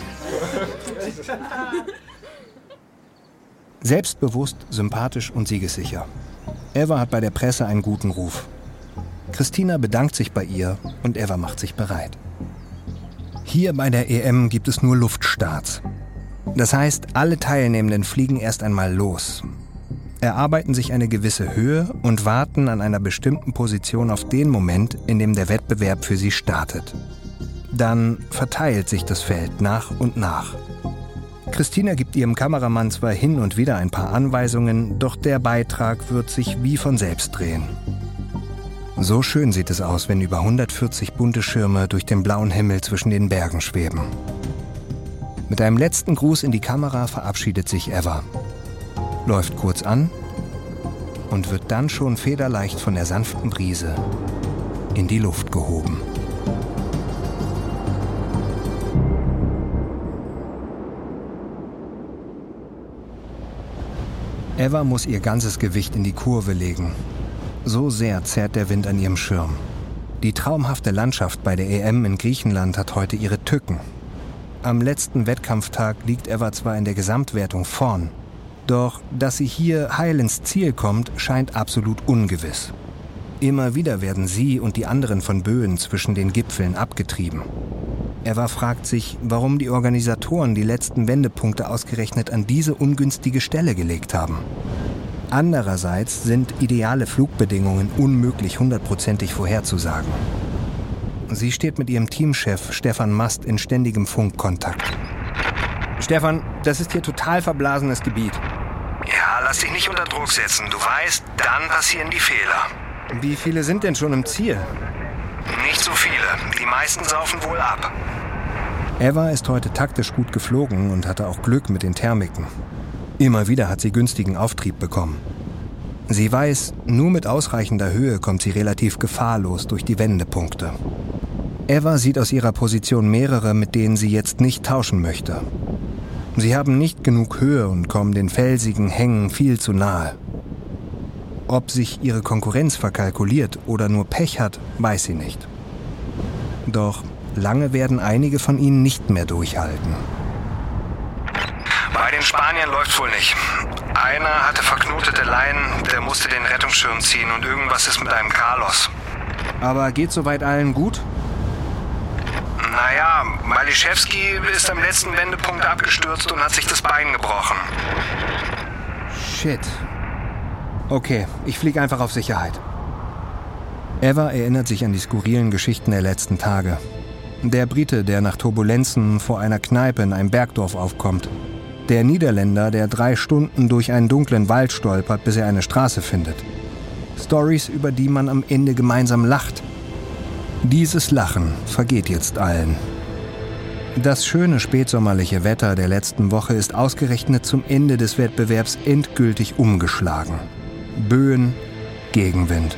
Selbstbewusst, sympathisch und siegessicher. Eva hat bei der Presse einen guten Ruf. Christina bedankt sich bei ihr und Eva macht sich bereit. Hier bei der EM gibt es nur Luftstarts. Das heißt, alle Teilnehmenden fliegen erst einmal los, erarbeiten sich eine gewisse Höhe und warten an einer bestimmten Position auf den Moment, in dem der Wettbewerb für sie startet. Dann verteilt sich das Feld nach und nach. Christina gibt ihrem Kameramann zwar hin und wieder ein paar Anweisungen, doch der Beitrag wird sich wie von selbst drehen. So schön sieht es aus, wenn über 140 bunte Schirme durch den blauen Himmel zwischen den Bergen schweben. Mit einem letzten Gruß in die Kamera verabschiedet sich Eva, läuft kurz an und wird dann schon federleicht von der sanften Brise in die Luft gehoben. Eva muss ihr ganzes Gewicht in die Kurve legen. So sehr zerrt der Wind an ihrem Schirm. Die traumhafte Landschaft bei der EM in Griechenland hat heute ihre Tücken. Am letzten Wettkampftag liegt Eva zwar in der Gesamtwertung vorn, doch dass sie hier heil ins Ziel kommt, scheint absolut ungewiss. Immer wieder werden sie und die anderen von Böen zwischen den Gipfeln abgetrieben. Eva fragt sich, warum die Organisatoren die letzten Wendepunkte ausgerechnet an diese ungünstige Stelle gelegt haben. Andererseits sind ideale Flugbedingungen unmöglich hundertprozentig vorherzusagen. Sie steht mit ihrem Teamchef Stefan Mast in ständigem Funkkontakt. Stefan, das ist hier total verblasenes Gebiet. Ja, lass dich nicht unter Druck setzen. Du weißt, dann passieren die Fehler. Wie viele sind denn schon im Ziel? Nicht so viele. Meisten saufen wohl ab. Eva ist heute taktisch gut geflogen und hatte auch Glück mit den Thermiken. Immer wieder hat sie günstigen Auftrieb bekommen. Sie weiß, nur mit ausreichender Höhe kommt sie relativ gefahrlos durch die Wendepunkte. Eva sieht aus ihrer Position mehrere, mit denen sie jetzt nicht tauschen möchte. Sie haben nicht genug Höhe und kommen den felsigen Hängen viel zu nahe. Ob sich ihre Konkurrenz verkalkuliert oder nur Pech hat, weiß sie nicht. Doch lange werden einige von ihnen nicht mehr durchhalten. Bei den Spaniern läuft wohl nicht. Einer hatte verknotete Leinen, der musste den Rettungsschirm ziehen und irgendwas ist mit einem Carlos. Aber geht soweit allen gut? Naja, Maliszewski ist am letzten Wendepunkt abgestürzt und hat sich das Bein gebrochen. Shit. Okay, ich fliege einfach auf Sicherheit. Eva erinnert sich an die skurrilen Geschichten der letzten Tage. Der Brite, der nach Turbulenzen vor einer Kneipe in einem Bergdorf aufkommt. Der Niederländer, der drei Stunden durch einen dunklen Wald stolpert, bis er eine Straße findet. Stories, über die man am Ende gemeinsam lacht. Dieses Lachen vergeht jetzt allen. Das schöne spätsommerliche Wetter der letzten Woche ist ausgerechnet zum Ende des Wettbewerbs endgültig umgeschlagen. Böen, Gegenwind.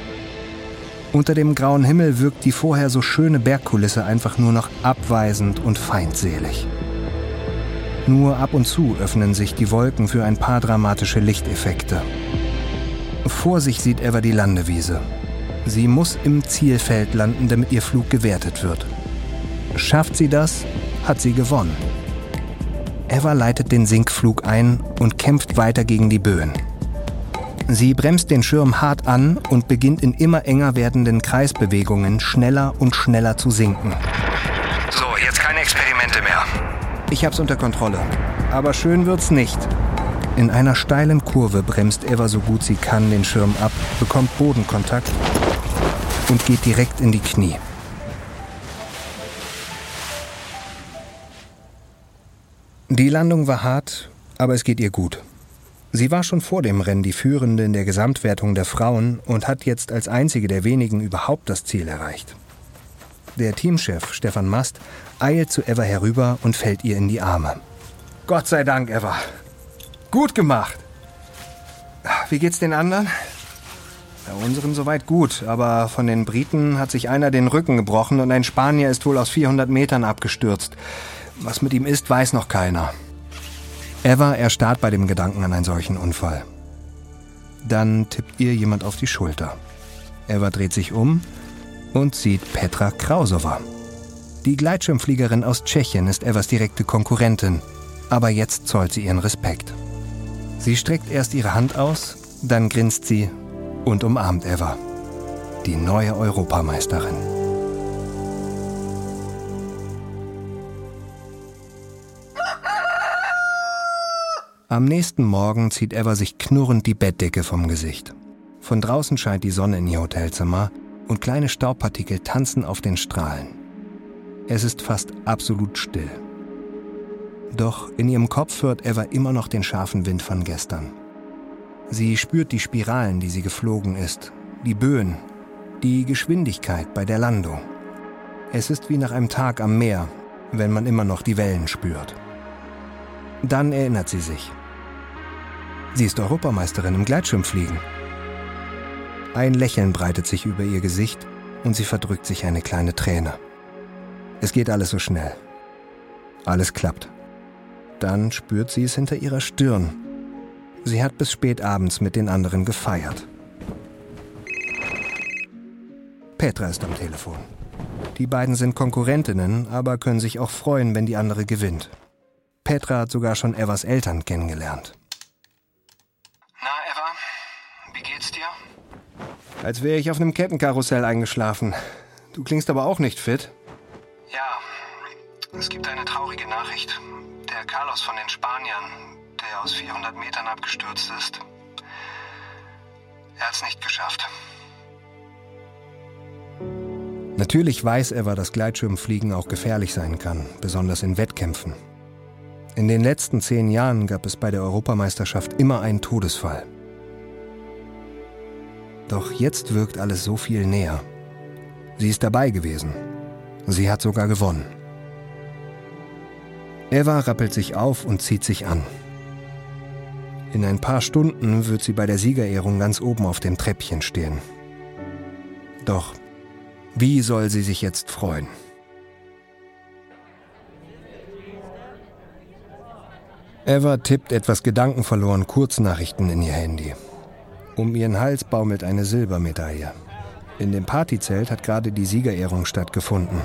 Unter dem grauen Himmel wirkt die vorher so schöne Bergkulisse einfach nur noch abweisend und feindselig. Nur ab und zu öffnen sich die Wolken für ein paar dramatische Lichteffekte. Vor sich sieht Eva die Landewiese. Sie muss im Zielfeld landen, damit ihr Flug gewertet wird. Schafft sie das, hat sie gewonnen. Eva leitet den Sinkflug ein und kämpft weiter gegen die Böen. Sie bremst den Schirm hart an und beginnt in immer enger werdenden Kreisbewegungen schneller und schneller zu sinken. So, jetzt keine Experimente mehr. Ich hab's unter Kontrolle. Aber schön wird's nicht. In einer steilen Kurve bremst Eva so gut sie kann den Schirm ab, bekommt Bodenkontakt und geht direkt in die Knie. Die Landung war hart, aber es geht ihr gut. Sie war schon vor dem Rennen die Führende in der Gesamtwertung der Frauen und hat jetzt als einzige der wenigen überhaupt das Ziel erreicht. Der Teamchef Stefan Mast eilt zu Eva herüber und fällt ihr in die Arme. Gott sei Dank, Eva. Gut gemacht. Wie geht's den anderen? Bei unseren soweit gut, aber von den Briten hat sich einer den Rücken gebrochen und ein Spanier ist wohl aus 400 Metern abgestürzt. Was mit ihm ist, weiß noch keiner. Eva erstarrt bei dem Gedanken an einen solchen Unfall. Dann tippt ihr jemand auf die Schulter. Eva dreht sich um und sieht Petra Krausova. Die Gleitschirmfliegerin aus Tschechien ist Evas direkte Konkurrentin, aber jetzt zollt sie ihren Respekt. Sie streckt erst ihre Hand aus, dann grinst sie und umarmt Eva, die neue Europameisterin. Am nächsten Morgen zieht Eva sich knurrend die Bettdecke vom Gesicht. Von draußen scheint die Sonne in ihr Hotelzimmer und kleine Staubpartikel tanzen auf den Strahlen. Es ist fast absolut still. Doch in ihrem Kopf hört Eva immer noch den scharfen Wind von gestern. Sie spürt die Spiralen, die sie geflogen ist, die Böen, die Geschwindigkeit bei der Landung. Es ist wie nach einem Tag am Meer, wenn man immer noch die Wellen spürt. Dann erinnert sie sich. Sie ist Europameisterin im Gleitschirmfliegen. Ein Lächeln breitet sich über ihr Gesicht und sie verdrückt sich eine kleine Träne. Es geht alles so schnell. Alles klappt. Dann spürt sie es hinter ihrer Stirn Sie hat bis spät abends mit den anderen gefeiert. Petra ist am Telefon. Die beiden sind Konkurrentinnen, aber können sich auch freuen, wenn die andere gewinnt. Petra hat sogar schon Evas Eltern kennengelernt. Na, Eva, wie geht's dir? Als wäre ich auf einem Kettenkarussell eingeschlafen. Du klingst aber auch nicht fit. Ja, es gibt eine traurige Nachricht. Der Carlos von den Spaniern, der aus 400 Metern abgestürzt ist, er hat's nicht geschafft. Natürlich weiß Eva, dass Gleitschirmfliegen auch gefährlich sein kann, besonders in Wettkämpfen. In den letzten zehn Jahren gab es bei der Europameisterschaft immer einen Todesfall. Doch jetzt wirkt alles so viel näher. Sie ist dabei gewesen. Sie hat sogar gewonnen. Eva rappelt sich auf und zieht sich an. In ein paar Stunden wird sie bei der Siegerehrung ganz oben auf dem Treppchen stehen. Doch wie soll sie sich jetzt freuen? Eva tippt etwas gedankenverloren Kurznachrichten in ihr Handy. Um ihren Hals baumelt eine Silbermedaille. In dem Partyzelt hat gerade die Siegerehrung stattgefunden.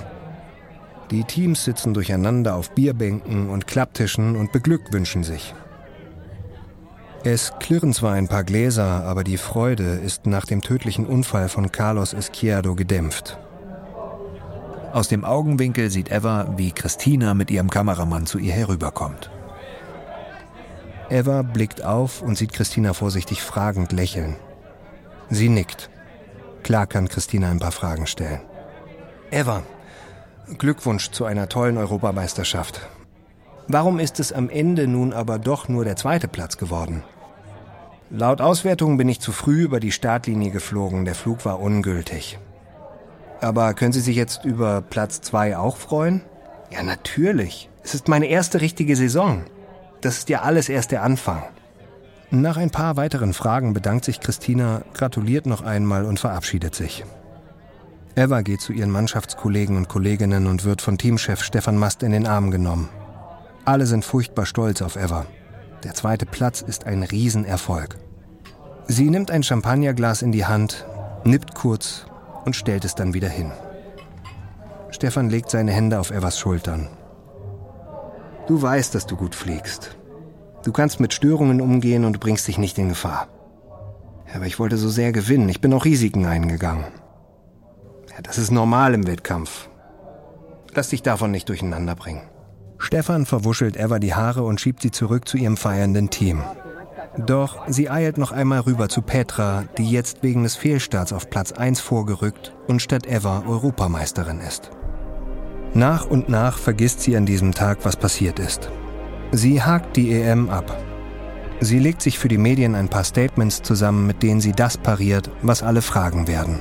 Die Teams sitzen durcheinander auf Bierbänken und Klapptischen und beglückwünschen sich. Es klirren zwar ein paar Gläser, aber die Freude ist nach dem tödlichen Unfall von Carlos Izquierdo gedämpft. Aus dem Augenwinkel sieht Eva, wie Christina mit ihrem Kameramann zu ihr herüberkommt. Eva blickt auf und sieht Christina vorsichtig fragend lächeln. Sie nickt. Klar kann Christina ein paar Fragen stellen. Eva, Glückwunsch zu einer tollen Europameisterschaft. Warum ist es am Ende nun aber doch nur der zweite Platz geworden? Laut Auswertung bin ich zu früh über die Startlinie geflogen, der Flug war ungültig. Aber können Sie sich jetzt über Platz zwei auch freuen? Ja, natürlich. Es ist meine erste richtige Saison. Das ist ja alles erst der Anfang. Nach ein paar weiteren Fragen bedankt sich Christina, gratuliert noch einmal und verabschiedet sich. Eva geht zu ihren Mannschaftskollegen und Kolleginnen und wird von Teamchef Stefan Mast in den Arm genommen. Alle sind furchtbar stolz auf Eva. Der zweite Platz ist ein Riesenerfolg. Sie nimmt ein Champagnerglas in die Hand, nippt kurz und stellt es dann wieder hin. Stefan legt seine Hände auf Evas Schultern. Du weißt, dass du gut fliegst. Du kannst mit Störungen umgehen und bringst dich nicht in Gefahr. Aber ich wollte so sehr gewinnen. Ich bin auch Risiken eingegangen. Ja, das ist normal im Wettkampf. Lass dich davon nicht durcheinander bringen. Stefan verwuschelt Eva die Haare und schiebt sie zurück zu ihrem feiernden Team. Doch sie eilt noch einmal rüber zu Petra, die jetzt wegen des Fehlstarts auf Platz 1 vorgerückt und statt Eva Europameisterin ist. Nach und nach vergisst sie an diesem Tag, was passiert ist. Sie hakt die EM ab. Sie legt sich für die Medien ein paar Statements zusammen, mit denen sie das pariert, was alle fragen werden.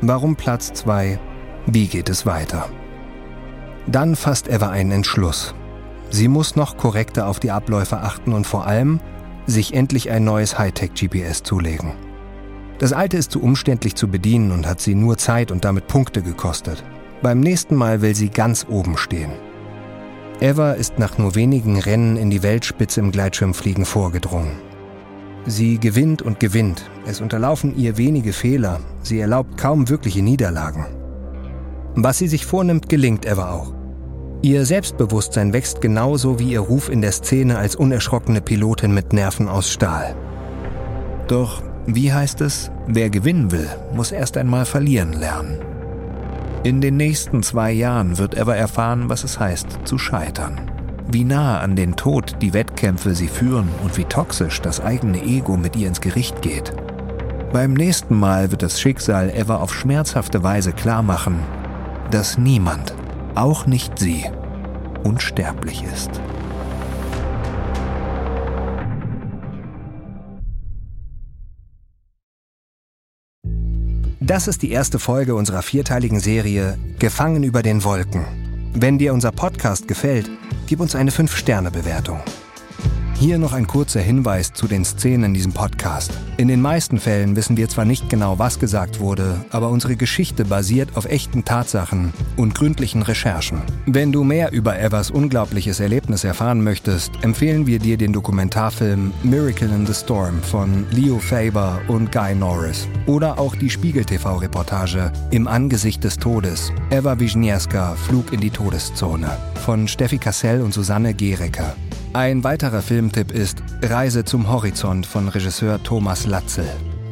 Warum Platz 2? Wie geht es weiter? Dann fasst Eva einen Entschluss. Sie muss noch korrekter auf die Abläufe achten und vor allem sich endlich ein neues Hightech-GPS zulegen. Das alte ist zu umständlich zu bedienen und hat sie nur Zeit und damit Punkte gekostet. Beim nächsten Mal will sie ganz oben stehen. Eva ist nach nur wenigen Rennen in die Weltspitze im Gleitschirmfliegen vorgedrungen. Sie gewinnt und gewinnt. Es unterlaufen ihr wenige Fehler. Sie erlaubt kaum wirkliche Niederlagen. Was sie sich vornimmt, gelingt Eva auch. Ihr Selbstbewusstsein wächst genauso wie ihr Ruf in der Szene als unerschrockene Pilotin mit Nerven aus Stahl. Doch, wie heißt es, wer gewinnen will, muss erst einmal verlieren lernen. In den nächsten zwei Jahren wird Eva erfahren, was es heißt, zu scheitern. Wie nah an den Tod die Wettkämpfe sie führen und wie toxisch das eigene Ego mit ihr ins Gericht geht. Beim nächsten Mal wird das Schicksal Eva auf schmerzhafte Weise klarmachen, dass niemand, auch nicht sie, unsterblich ist. Das ist die erste Folge unserer vierteiligen Serie Gefangen über den Wolken. Wenn dir unser Podcast gefällt, gib uns eine 5-Sterne-Bewertung. Hier noch ein kurzer Hinweis zu den Szenen in diesem Podcast. In den meisten Fällen wissen wir zwar nicht genau, was gesagt wurde, aber unsere Geschichte basiert auf echten Tatsachen und gründlichen Recherchen. Wenn du mehr über Evers unglaubliches Erlebnis erfahren möchtest, empfehlen wir dir den Dokumentarfilm Miracle in the Storm von Leo Faber und Guy Norris oder auch die Spiegel-TV-Reportage Im Angesicht des Todes, Eva Wisniewska, Flug in die Todeszone von Steffi Kassell und Susanne Gerecker. Ein weiterer Filmtipp ist Reise zum Horizont von Regisseur Thomas Latzel.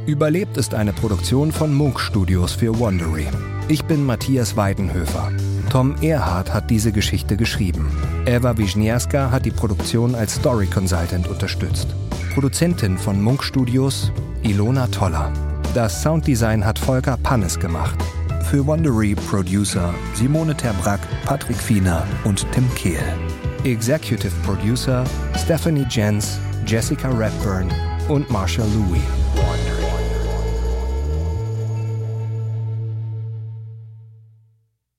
Überlebt ist eine Produktion von Munk Studios für Wondery. Ich bin Matthias Weidenhöfer. Tom Erhardt hat diese Geschichte geschrieben. Eva Wisniewska hat die Produktion als Story Consultant unterstützt. Produzentin von Munk Studios Ilona Toller. Das Sounddesign hat Volker Pannes gemacht. Für Wondery Producer Simone Terbrack, Patrick Fiener und Tim Kehl. Executive Producer Stephanie Jens, Jessica Redburn und Marshall Louis.